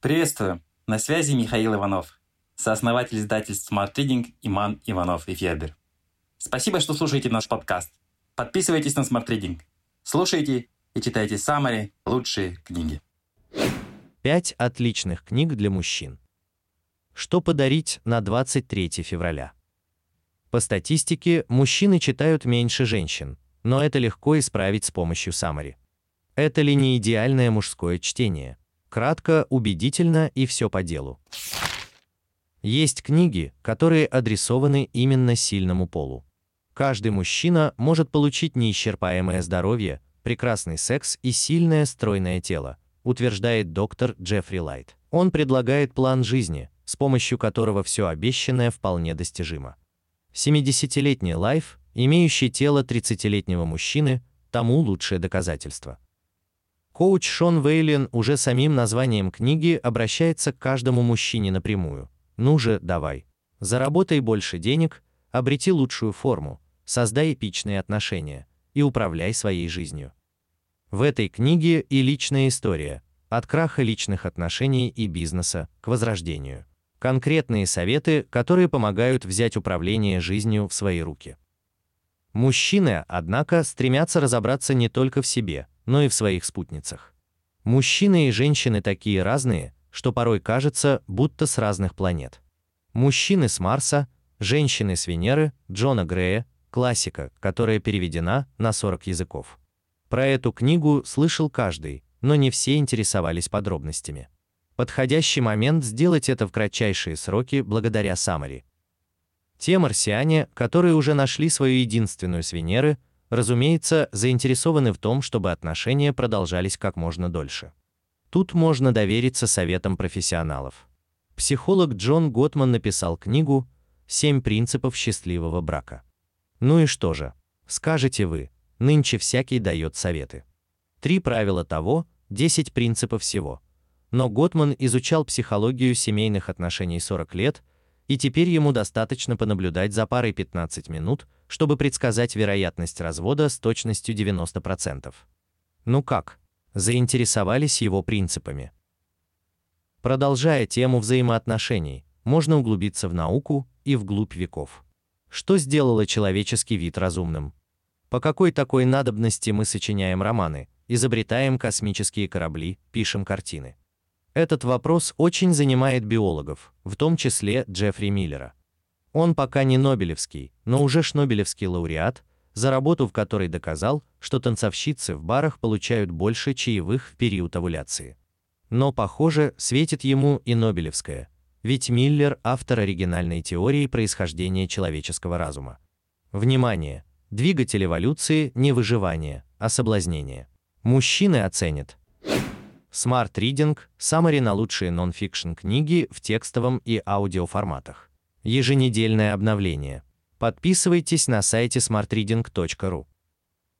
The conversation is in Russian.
Приветствую! На связи Михаил Иванов, сооснователь издательств Smart Reading Иман Иванов и Федер. Спасибо, что слушаете наш подкаст. Подписывайтесь на Smart Reading. Слушайте и читайте самые лучшие книги. Пять отличных книг для мужчин. Что подарить на 23 февраля? По статистике, мужчины читают меньше женщин, но это легко исправить с помощью Самари. Это ли не идеальное мужское чтение? Кратко, убедительно и все по делу. Есть книги, которые адресованы именно сильному полу. Каждый мужчина может получить неисчерпаемое здоровье, прекрасный секс и сильное стройное тело, утверждает доктор Джеффри Лайт. Он предлагает план жизни, с помощью которого все обещанное вполне достижимо. 70-летний лайф, имеющий тело 30-летнего мужчины, тому лучшее доказательство. Коуч Шон Вейлен уже самим названием книги обращается к каждому мужчине напрямую. Ну же, давай. Заработай больше денег, обрети лучшую форму, создай эпичные отношения и управляй своей жизнью. В этой книге и личная история, от краха личных отношений и бизнеса к возрождению. Конкретные советы, которые помогают взять управление жизнью в свои руки. Мужчины, однако, стремятся разобраться не только в себе, но и в своих спутницах. Мужчины и женщины такие разные, что порой кажется, будто с разных планет. Мужчины с Марса, женщины с Венеры, Джона Грея, классика, которая переведена на 40 языков. Про эту книгу слышал каждый, но не все интересовались подробностями. Подходящий момент сделать это в кратчайшие сроки благодаря Самари. Те марсиане, которые уже нашли свою единственную с Венеры, разумеется, заинтересованы в том, чтобы отношения продолжались как можно дольше. Тут можно довериться советам профессионалов. Психолог Джон Готман написал книгу «Семь принципов счастливого брака». Ну и что же? Скажете вы, нынче всякий дает советы. Три правила того, 10 принципов всего. Но Готман изучал психологию семейных отношений 40 лет и теперь ему достаточно понаблюдать за парой 15 минут, чтобы предсказать вероятность развода с точностью 90%. Ну как? Заинтересовались его принципами. Продолжая тему взаимоотношений, можно углубиться в науку и вглубь веков. Что сделало человеческий вид разумным? По какой такой надобности мы сочиняем романы, изобретаем космические корабли, пишем картины? Этот вопрос очень занимает биологов, в том числе Джеффри Миллера. Он пока не Нобелевский, но уже шнобелевский лауреат, за работу в которой доказал, что танцовщицы в барах получают больше чаевых в период овуляции. Но, похоже, светит ему и Нобелевская, ведь Миллер – автор оригинальной теории происхождения человеческого разума. Внимание! Двигатель эволюции не выживание, а соблазнение. Мужчины оценят, Smart Reading – саммари на лучшие нон-фикшн книги в текстовом и аудиоформатах. Еженедельное обновление. Подписывайтесь на сайте smartreading.ru.